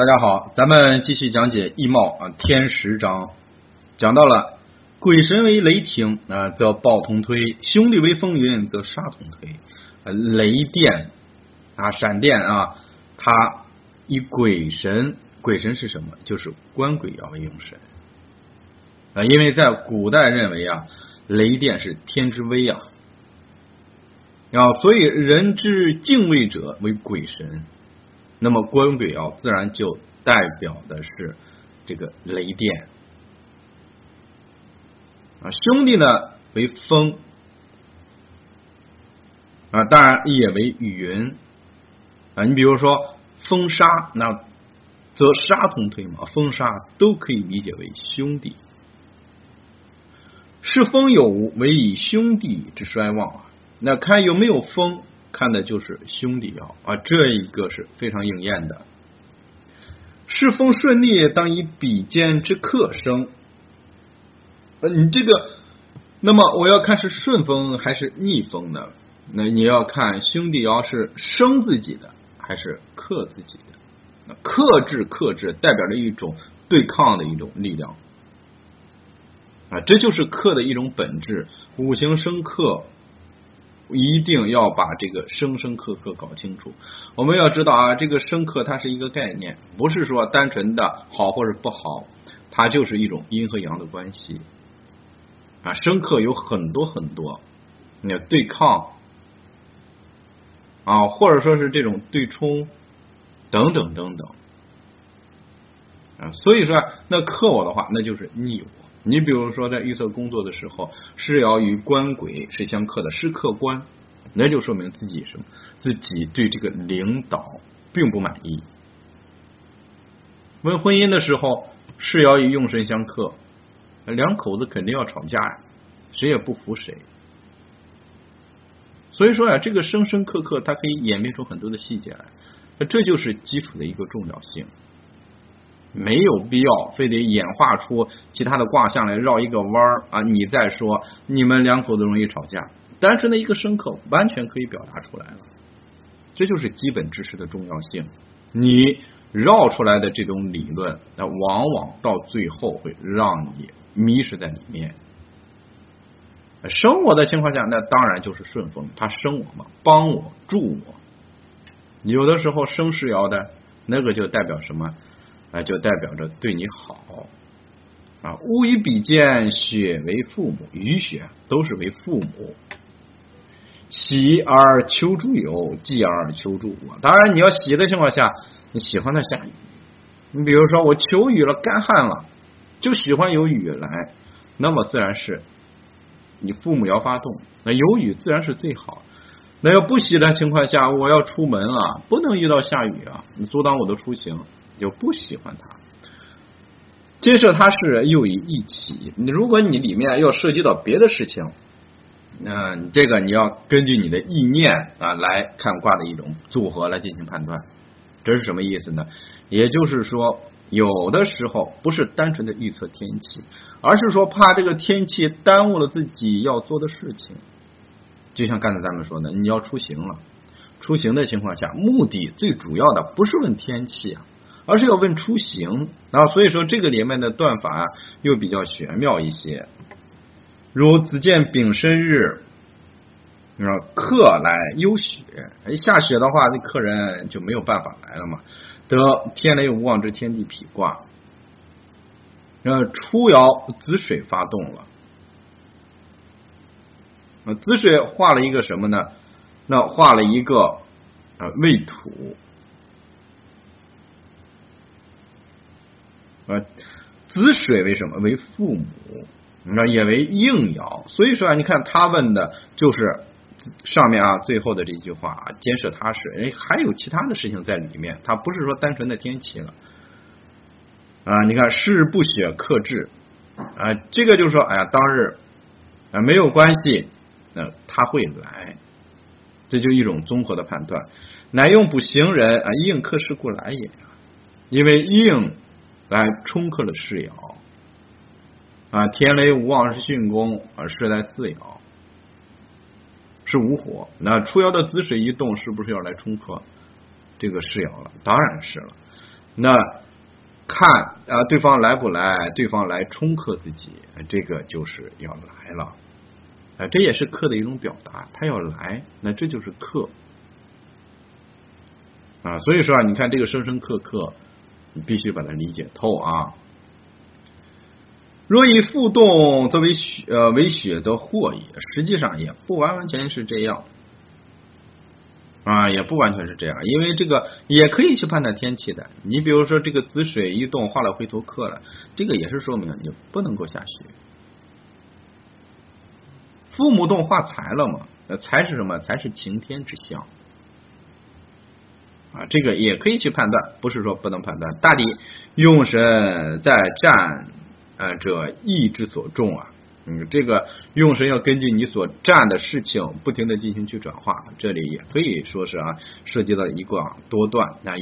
大家好，咱们继续讲解易貌啊天时章，讲到了鬼神为雷霆啊，则暴同推；兄弟为风云，则杀同推。雷电啊，闪电啊，它以鬼神，鬼神是什么？就是官鬼爻为用神啊，因为在古代认为啊，雷电是天之威啊，啊，所以人之敬畏者为鬼神。那么官鬼啊自然就代表的是这个雷电啊，兄弟呢为风啊，当然也为云啊。你比如说风沙，那则沙同推嘛，风沙都可以理解为兄弟。是风有无，为以兄弟之衰旺啊。那看有没有风。看的就是兄弟爻啊，这一个是非常应验的。世风顺利，当以比肩之克生。呃，你这个，那么我要看是顺风还是逆风呢？那你要看兄弟爻是生自己的还是克自己的。克制克制代表着一种对抗的一种力量啊，这就是克的一种本质。五行生克。一定要把这个生生克克搞清楚。我们要知道啊，这个生克它是一个概念，不是说单纯的好或者不好，它就是一种阴和阳的关系啊。生克有很多很多，你要对抗啊，或者说是这种对冲等等等等啊。所以说，那克我的话，那就是逆我。你比如说，在预测工作的时候，是要与官鬼是相克的，是克官，那就说明自己什么？自己对这个领导并不满意。问婚姻的时候，是要与用神相克，两口子肯定要吵架呀，谁也不服谁。所以说呀，这个生生克克，它可以演变出很多的细节来，这就是基础的一个重要性。没有必要非得演化出其他的卦象来绕一个弯儿啊！你再说你们两口子容易吵架，单纯的一个生克完全可以表达出来了。这就是基本知识的重要性。你绕出来的这种理论，那往往到最后会让你迷失在里面。生我的情况下，那当然就是顺风，他生我嘛，帮我助我。有的时候生世爻的那个就代表什么？啊，就代表着对你好啊。物以比肩，血为父母，雨雪都是为父母。喜而求诸有，忌而求诸无。当然，你要喜的情况下，你喜欢它下雨。你比如说，我求雨了，干旱了，就喜欢有雨来，那么自然是你父母要发动。那有雨自然是最好。那要不喜的情况下，我要出门啊，不能遇到下雨啊，你阻挡我的出行。就不喜欢它。接着它是又以一起，你如果你里面要涉及到别的事情，那这个你要根据你的意念啊来看卦的一种组合来进行判断。这是什么意思呢？也就是说，有的时候不是单纯的预测天气，而是说怕这个天气耽误了自己要做的事情。就像刚才咱们说的，你要出行了，出行的情况下，目的最主要的不是问天气啊。而是要问出行啊，所以说这个里面的断法又比较玄妙一些。如子见丙申日，啊，客来忧雪，下雪的话，那客人就没有办法来了嘛。得天雷无妄之天地痞卦，呃，初爻子水发动了，子水画了一个什么呢？那画了一个啊未土。啊，子水为什么为父母？那也为应爻。所以说啊，你看他问的就是上面啊最后的这句话啊，监视他是哎，还有其他的事情在里面，他不是说单纯的天气了啊。你看是不雪克制啊，这个就是说哎呀，当日啊没有关系，那他会来，这就一种综合的判断。乃用不行人啊，应克事故来也，因为应。来冲克了世爻啊，天雷无妄是巽宫啊，是在四爻，是无火。那初爻的子水一动，是不是要来冲克这个世爻了？当然是了。那看啊，对方来不来？对方来冲克自己，这个就是要来了。啊，这也是克的一种表达，他要来，那这就是克。啊，所以说啊，你看这个生生克克，你必须把它理解透啊。若以负动作为血呃为血则祸也，实际上也不完完全全是这样啊，也不完全是这样，因为这个也可以去判断天气的。你比如说这个子水一动化了回头客了，这个也是说明你不能够下雪。父母动化财了嘛？财是什么？财是晴天之象。这个也可以去判断，不是说不能判断。大抵用神在战呃者意之所重啊，嗯，这个用神要根据你所占的事情不停的进行去转化，这里也可以说是啊，涉及到一个多段啊一。